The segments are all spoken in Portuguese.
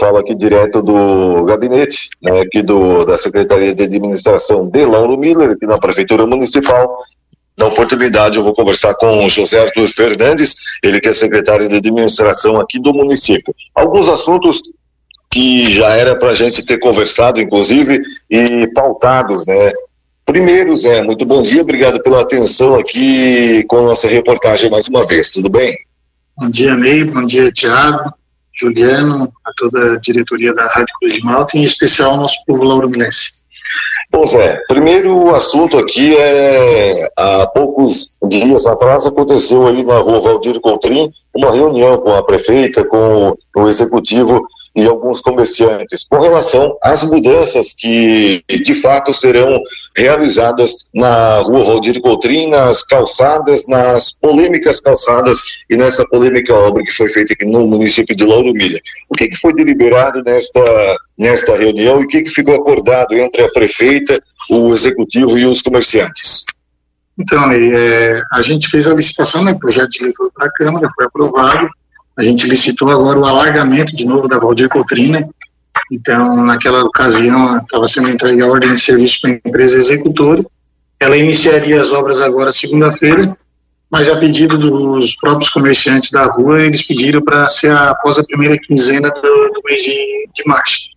falo aqui direto do gabinete, né, aqui do, da Secretaria de Administração de Lauro Miller, aqui na Prefeitura Municipal. Na oportunidade, eu vou conversar com o José Arthur Fernandes, ele que é secretário de Administração aqui do município. Alguns assuntos que já era para a gente ter conversado, inclusive, e pautados, né? Primeiro, Zé, muito bom dia, obrigado pela atenção aqui com a nossa reportagem mais uma vez, tudo bem? Bom dia, Ney, bom dia, Tiago, Juliano, a toda a diretoria da Rádio Cruz de Malta, e em especial ao nosso povo lauromilense. Bom, Zé, primeiro assunto aqui é, há poucos dias atrás aconteceu aí na rua Valdir Coutrin uma reunião com a prefeita, com o executivo e alguns comerciantes com relação às mudanças que de fato serão realizadas na rua Valdir Coutrin, nas calçadas, nas polêmicas calçadas e nessa polêmica obra que foi feita aqui no município de Lauro Milha. O que, que foi deliberado nesta, nesta reunião e o que, que ficou acordado entre a prefeita, o executivo e os comerciantes? Então, é, a gente fez a licitação, né, projeto de lei para a Câmara, foi aprovado, a gente licitou agora o alargamento de novo da Valdir Cotrina. Então, naquela ocasião, estava sendo entregue a ordem de serviço para a empresa executora. Ela iniciaria as obras agora segunda-feira, mas a pedido dos próprios comerciantes da rua, eles pediram para ser após a primeira quinzena do, do mês de, de, março.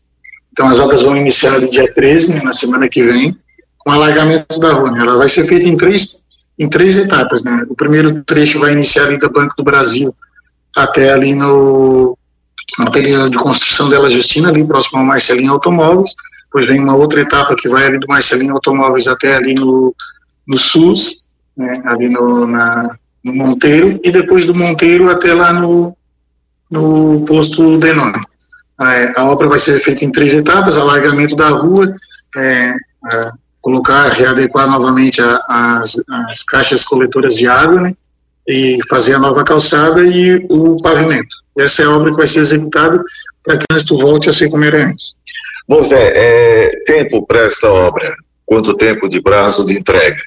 Então, as obras vão iniciar no dia 13, né, na semana que vem, com alargamento da rua. Né? Ela vai ser feita em três, em três etapas. Né? O primeiro trecho vai iniciar ali da Banco do Brasil, até ali no, ateliê de construção dela Justina, ali próximo ao Marcelinho Automóveis. Depois vem uma outra etapa que vai ali do Marcelinho Automóveis até ali no, no SUS, né, ali no, na, no Monteiro, e depois do Monteiro até lá no, no posto Denome. É, a obra vai ser feita em três etapas, alargamento da rua, é, é, colocar, readequar novamente a, as, as caixas coletoras de água, né, e fazer a nova calçada e o pavimento. Essa é a obra que vai ser executada para que o trânsito volte a ser como era antes. Bom, Zé, é, tempo para essa obra? Quanto tempo de prazo de entrega?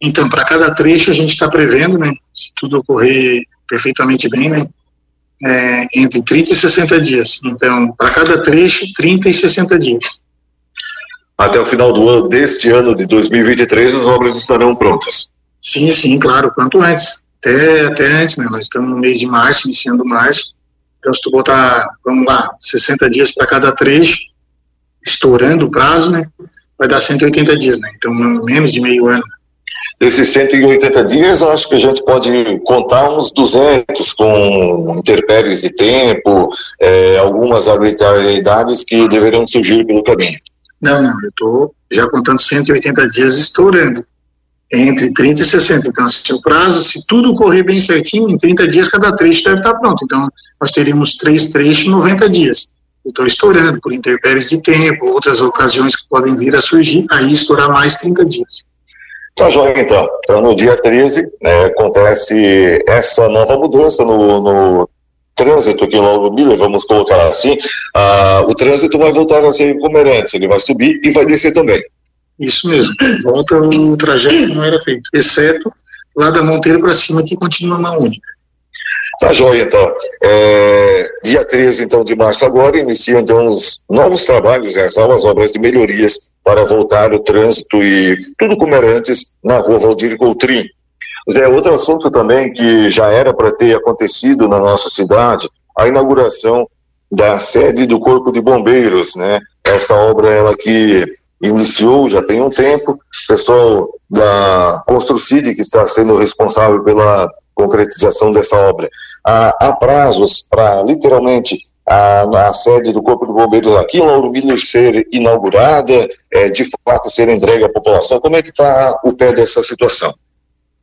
Então, para cada trecho a gente está prevendo, né, se tudo ocorrer perfeitamente bem, né, é, entre 30 e 60 dias. Então, para cada trecho, 30 e 60 dias. Até o final do ano, deste ano de 2023, as obras estarão prontas. Sim, sim, claro, quanto antes. Até, até antes, né? Nós estamos no mês de março, iniciando março. Então, se tu botar, vamos lá, 60 dias para cada trecho, estourando o prazo, né? Vai dar 180 dias, né? Então, menos de meio ano. Desses 180 dias, eu acho que a gente pode contar uns 200 com interpéries de tempo, é, algumas arbitrariedades que deverão surgir pelo caminho. Não, não, eu estou já contando 180 dias estourando entre 30 e 60. Então, assim, o prazo, se tudo correr bem certinho, em 30 dias cada trecho deve estar pronto. Então, nós teríamos três trechos em 90 dias. Estou estourando por intempéries de tempo, outras ocasiões que podem vir a surgir, aí estourar mais 30 dias. Tá joia, então. Então, no dia 13, né, acontece essa nova mudança no, no trânsito aqui logo Miller, vamos colocar assim. Ah, o trânsito vai voltar a ser como ele vai subir e vai descer também. Isso mesmo. Volta o trajeto que não era feito, exceto lá da Monteiro para cima, que continua na única. Tá joia, então. É, dia 13, então, de março agora, iniciam então os novos trabalhos, as novas obras de melhorias para voltar o trânsito e tudo como era antes na rua Valdir Coutrin. Zé, outro assunto também que já era para ter acontecido na nossa cidade, a inauguração da sede do Corpo de Bombeiros, né? Esta obra, ela que iniciou já tem um tempo, pessoal da Construcid que está sendo responsável pela concretização dessa obra. Há, há prazos para, literalmente, a, a, sede do Corpo de Bombeiros aqui em Lauro Miller ser inaugurada, é, de fato ser entregue à população. Como é que está o pé dessa situação?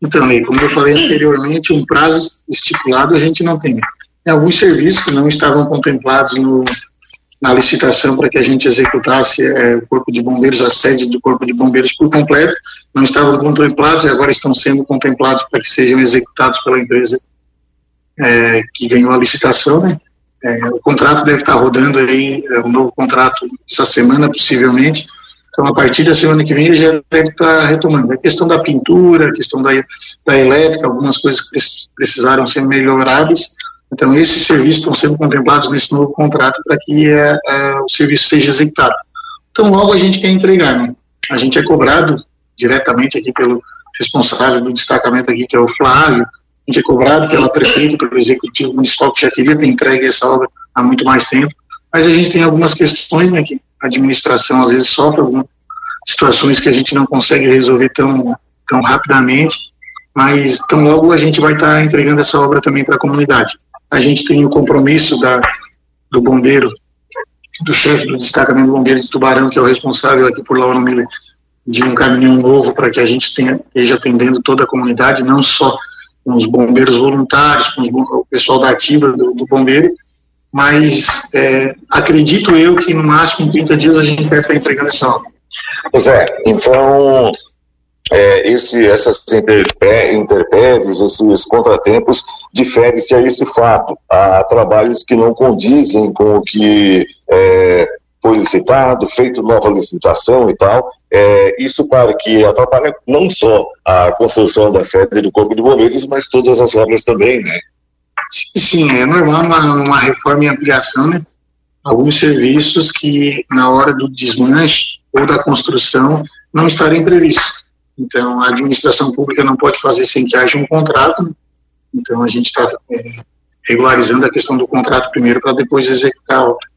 Então, como eu falei anteriormente, um prazo estipulado a gente não. Tem alguns serviços que não estavam contemplados no, na licitação para que a gente executasse é, o Corpo de Bombeiros, a sede do Corpo de Bombeiros por completo, não estavam contemplados e agora estão sendo contemplados para que sejam executados pela empresa é, que ganhou a licitação. Né? É, o contrato deve estar rodando aí, é, um novo contrato essa semana, possivelmente. Então, a partir da semana que vem, ele já deve estar retomando. A questão da pintura, a questão da, da elétrica, algumas coisas que precisaram ser melhoradas, Então, esses serviços estão sendo contemplados nesse novo contrato para que é, é, o serviço seja executado. Então, logo a gente quer entregar, né? A gente é cobrado diretamente aqui pelo responsável do destacamento aqui, que é o Flávio, a gente é cobrado pela prefeita, pelo executivo municipal, que já queria ter entregue essa obra há muito mais tempo, mas a gente tem algumas questões, né, que a administração às vezes sofre algumas situações que a gente não consegue resolver tão, tão rapidamente, mas tão logo a gente vai estar tá entregando essa obra também para a comunidade. A gente tem o compromisso da, do bombeiro, do chefe do destacamento bombeiro de Tubarão, que é o responsável aqui por Laura Miller, de um caminhão novo para que a gente tenha, esteja atendendo toda a comunidade, não só com os bombeiros voluntários, com o pessoal da ativa do, do bombeiro, mas é, acredito eu que no máximo em 30 dias a gente deve estar entregando essa obra. Pois é, então é, esse, essas interpéries, esses contratempos, diferem-se a esse fato, a trabalhos que não condizem com o que é, foi licitado, feito nova licitação e tal. É, isso, claro, que atrapalha não só a construção da sede do Corpo de Bombeiros, mas todas as obras também, né? Sim, é normal uma, uma reforma e ampliação, né? Alguns serviços que, na hora do desmanche ou da construção, não estarem previstos. Então, a administração pública não pode fazer sem que haja um contrato. Né? Então, a gente está é, regularizando a questão do contrato primeiro para depois executar a obra.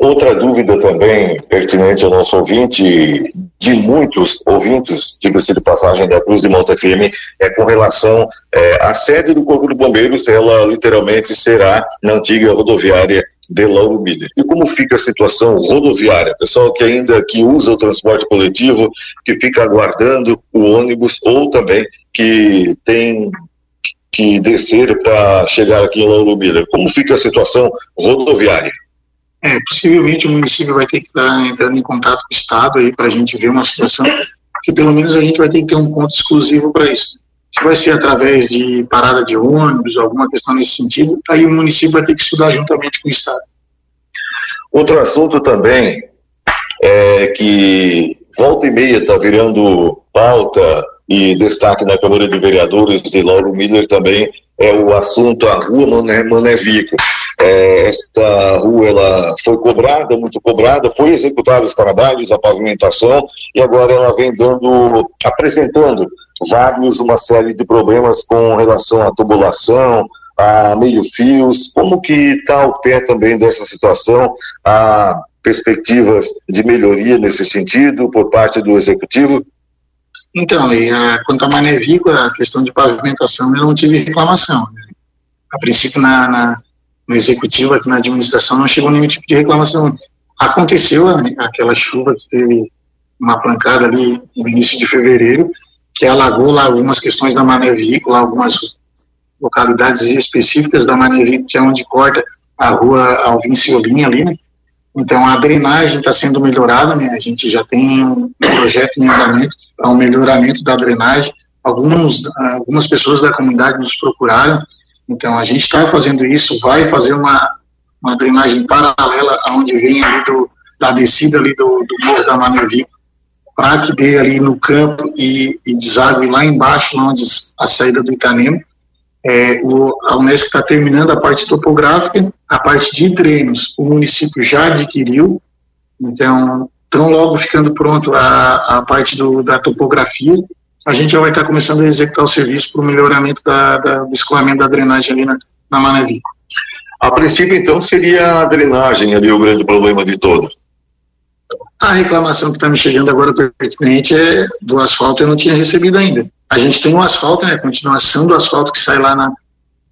Outra dúvida também pertinente ao nosso ouvinte, de muitos ouvintes, diga-se de passagem da Cruz de Monte Firme, é com relação é, à sede do Corpo de Bombeiros, ela literalmente será na antiga rodoviária de Lauro Miller. E como fica a situação rodoviária? Pessoal que ainda que usa o transporte coletivo, que fica aguardando o ônibus ou também que tem que descer para chegar aqui em Lauro Miller. Como fica a situação rodoviária? É, possivelmente o município vai ter que estar entrando em contato com o Estado aí para a gente ver uma situação, que pelo menos a gente vai ter que ter um ponto exclusivo para isso. Se vai ser através de parada de ônibus, alguma questão nesse sentido, aí o município vai ter que estudar juntamente com o Estado. Outro assunto também é que volta e meia está virando pauta e destaque na Câmara de Vereadores de Lauro Miller também é o assunto a Rua Mané, Mané Vico. É, esta rua ela foi cobrada, muito cobrada, foi executada os trabalhos, a pavimentação, e agora ela vem dando, apresentando vários, uma série de problemas com relação à tubulação, a meio-fios. Como que está o pé também dessa situação? Há perspectivas de melhoria nesse sentido por parte do Executivo? Então, e a, quanto a Mané Vico, a questão de pavimentação, eu não tive reclamação. Né? A princípio, na, na no executivo, aqui na administração, não chegou nenhum tipo de reclamação. Aconteceu aquela chuva que teve uma pancada ali no início de fevereiro, que alagou lá algumas questões da Mané lá algumas localidades específicas da Mané Vico, que é onde corta a rua Alvin Ciolinha ali, né? Então a drenagem está sendo melhorada, né? A gente já tem um projeto em andamento para um melhoramento da drenagem. Alguns, algumas pessoas da comunidade nos procuraram então, a gente está fazendo isso, vai fazer uma, uma drenagem paralela aonde vem ali do, da descida ali do, do Morro da Manevi, para que dê ali no campo e, e desague lá embaixo, onde a saída do Itanema. É, o, a Unesco está terminando a parte topográfica, a parte de treinos o município já adquiriu, então, tão logo ficando pronto a, a parte do, da topografia, a gente já vai estar começando a executar o serviço para o melhoramento da, da, do escoamento da drenagem ali na, na. A princípio, então, seria a drenagem ali o grande problema de todo. A reclamação que está me chegando agora pertinente é do asfalto, eu não tinha recebido ainda. A gente tem o um asfalto, né, a continuação do asfalto que sai lá na,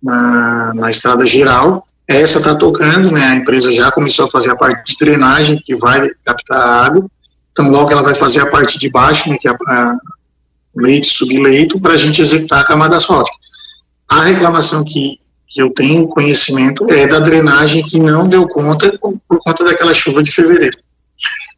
na, na estrada geral. Essa está tocando, né, a empresa já começou a fazer a parte de drenagem, que vai captar a água. Então, logo ela vai fazer a parte de baixo, né, que é a, leito, subleito, para a gente executar a camada asfáltica. A reclamação que, que eu tenho conhecimento é da drenagem que não deu conta por conta daquela chuva de fevereiro.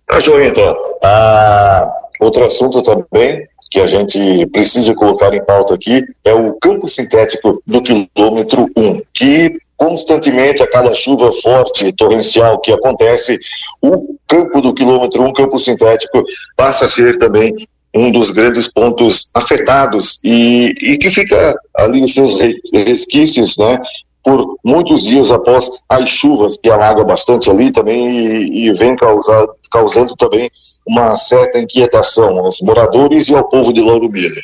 Tá, João, então. Ah, outro assunto também que a gente precisa colocar em pauta aqui é o campo sintético do quilômetro 1, que constantemente, a cada chuva forte, torrencial que acontece, o campo do quilômetro 1, campo sintético, passa a ser também um dos grandes pontos afetados e, e que fica ali os seus resquícios, né? por muitos dias após as chuvas que alagam bastante ali também e, e vem causar, causando também uma certa inquietação aos moradores e ao povo de Lauro Miller.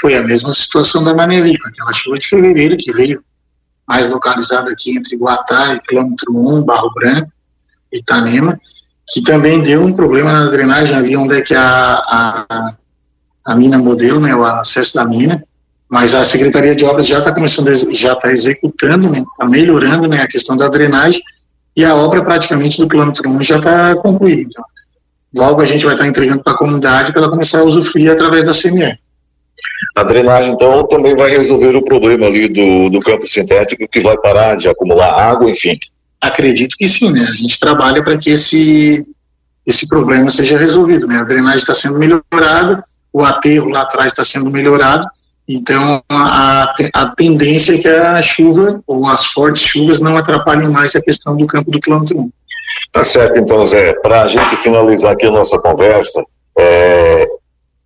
Foi a mesma situação da Manerico, aquela chuva de fevereiro que veio mais localizada aqui entre Guatá e quilômetro 1, Barro Branco, Itanema, que também deu um problema na drenagem ali onde é que a, a, a mina modelo, né, o acesso da mina, mas a Secretaria de Obras já está começando, já está executando, está né, tá melhorando né, a questão da drenagem e a obra praticamente do quilômetro 1 já está concluída. Logo a gente vai estar tá entregando para a comunidade para ela começar a usufruir através da CME. A drenagem, então, também vai resolver o problema ali do, do campo sintético, que vai parar de acumular água, enfim. Acredito que sim, né? A gente trabalha para que esse, esse problema seja resolvido, né? A drenagem está sendo melhorada, o aterro lá atrás está sendo melhorado, então, a, a tendência é que a chuva ou as fortes chuvas não atrapalhem mais a questão do campo do 1. Tá certo, então, Zé. Para a gente finalizar aqui a nossa conversa, é,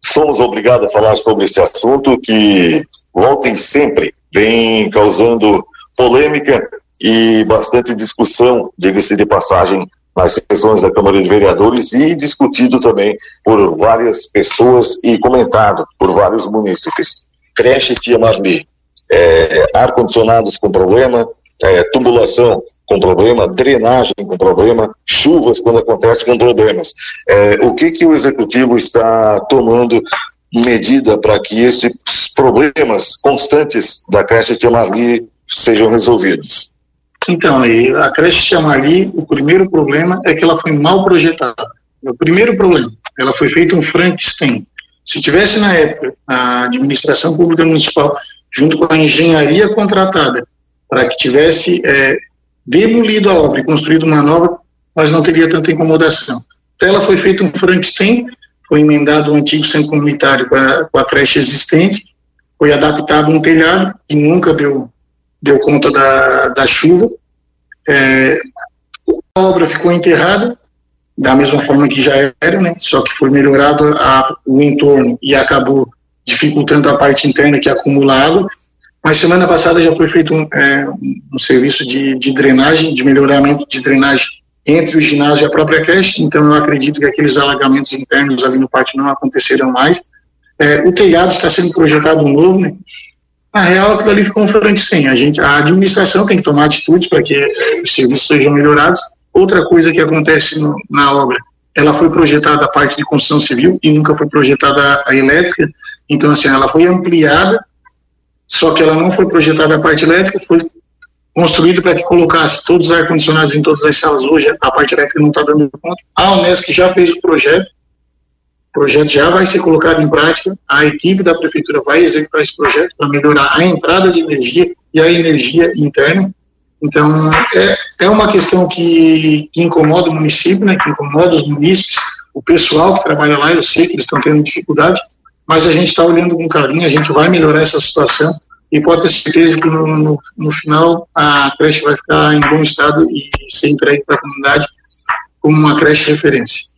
somos obrigados a falar sobre esse assunto que, voltem sempre, vem causando polêmica e bastante discussão, diga-se de passagem, nas sessões da Câmara de Vereadores e discutido também por várias pessoas e comentado por vários munícipes creche Tia Marli, é, ar-condicionados com problema, é, tubulação com problema, drenagem com problema, chuvas quando acontece com problemas. É, o que, que o executivo está tomando medida para que esses problemas constantes da creche Tia Marli sejam resolvidos? Então, a creche Tia Marli, o primeiro problema é que ela foi mal projetada. É o primeiro problema. Ela foi feita um Frankenstein. Se tivesse na época a administração pública municipal junto com a engenharia contratada para que tivesse é, demolido a obra e construído uma nova, nós não teria tanta incomodação. Então ela foi feita um Frankenstein, foi emendado o antigo centro comunitário com a, com a creche existente, foi adaptado um telhado que nunca deu, deu conta da, da chuva. É, a obra ficou enterrada, da mesma forma que já era, né? Só que foi melhorado a, o entorno e acabou dificultando a parte interna que acumula água. Mas semana passada já foi feito um, é, um serviço de, de, drenagem, de melhoramento de drenagem entre o ginásio e a própria creche. Então eu acredito que aqueles alagamentos internos ali no pátio não acontecerão mais. É, o telhado está sendo projetado novo, né? Na real, aquilo ali ficou um Frankenstein. A, gente, a administração tem que tomar atitudes para que é, os serviços sejam melhorados Outra coisa que acontece no, na obra, ela foi projetada a parte de construção civil e nunca foi projetada a elétrica, então assim, ela foi ampliada, só que ela não foi projetada a parte elétrica, foi construído para que colocasse todos os ar-condicionados em todas as salas. Hoje a parte elétrica não está dando conta. A Unesc já fez o projeto, projeto já vai ser colocado em prática, a equipe da prefeitura vai executar esse projeto para melhorar a entrada de energia e a energia interna. Então, é, é uma questão que, que incomoda o município, né, que incomoda os munícipes, o pessoal que trabalha lá, eu sei que eles estão tendo dificuldade, mas a gente está olhando com carinho, a gente vai melhorar essa situação e pode ter certeza que no, no, no final a creche vai ficar em bom estado e ser entregue para a comunidade como uma creche referência.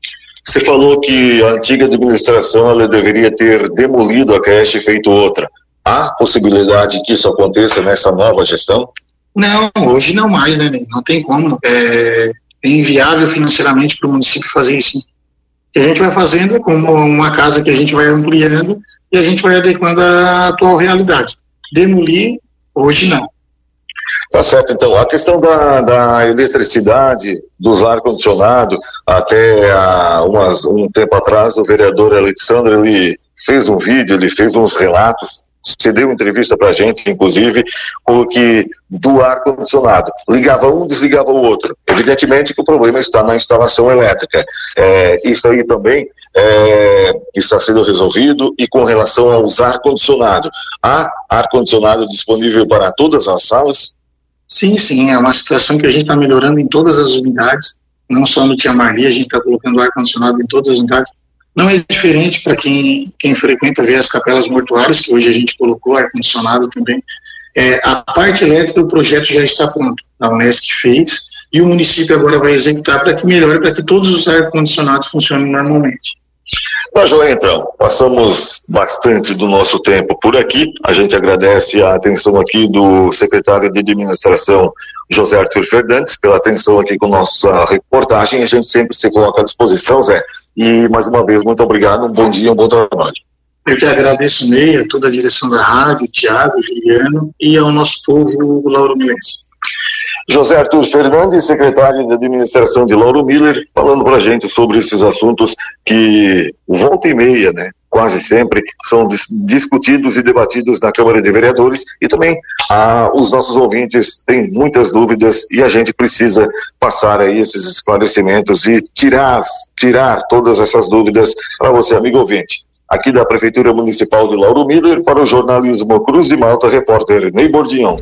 Você falou que a antiga administração ela deveria ter demolido a creche e feito outra. Há possibilidade que isso aconteça nessa nova gestão? Não, hoje não mais, né? Não tem como. É, é inviável financeiramente para o município fazer isso. O que a gente vai fazendo é como uma casa que a gente vai ampliando e a gente vai adequando à atual realidade. Demolir, hoje não. Tá certo, então. A questão da, da eletricidade, dos ar-condicionado, até há umas, um tempo atrás, o vereador Alexandre, ele fez um vídeo, ele fez uns relatos você deu entrevista para a gente, inclusive, com que do ar-condicionado. Ligava um, desligava o outro. Evidentemente que o problema está na instalação elétrica. É, isso aí também é, está sendo resolvido e com relação aos ar-condicionado. Há ar-condicionado disponível para todas as salas? Sim, sim. É uma situação que a gente está melhorando em todas as unidades. Não só no Tia Marli, a gente está colocando ar-condicionado em todas as unidades não é diferente para quem, quem frequenta ver as capelas mortuárias, que hoje a gente colocou ar-condicionado também. É, a parte elétrica, o projeto já está pronto. A Unesc fez e o município agora vai executar para que melhore, para que todos os ar-condicionados funcionem normalmente. Tá joia, então. Passamos bastante do nosso tempo por aqui. A gente agradece a atenção aqui do secretário de administração, José Arthur Fernandes, pela atenção aqui com nossa reportagem. A gente sempre se coloca à disposição, Zé. E, mais uma vez, muito obrigado, um bom dia, um bom trabalho. Eu que agradeço, Ney, a toda a direção da rádio, Tiago, Juliano e ao nosso povo Lauro Milense. José Arthur Fernandes, secretário de administração de Lauro Miller, falando para a gente sobre esses assuntos que volta e meia, né, quase sempre, são dis discutidos e debatidos na Câmara de Vereadores e também ah, os nossos ouvintes têm muitas dúvidas e a gente precisa passar aí esses esclarecimentos e tirar, tirar todas essas dúvidas para você, amigo ouvinte aqui da Prefeitura Municipal de Lauro Miller, para o jornalismo Cruz de Malta, repórter Ney Bordignon.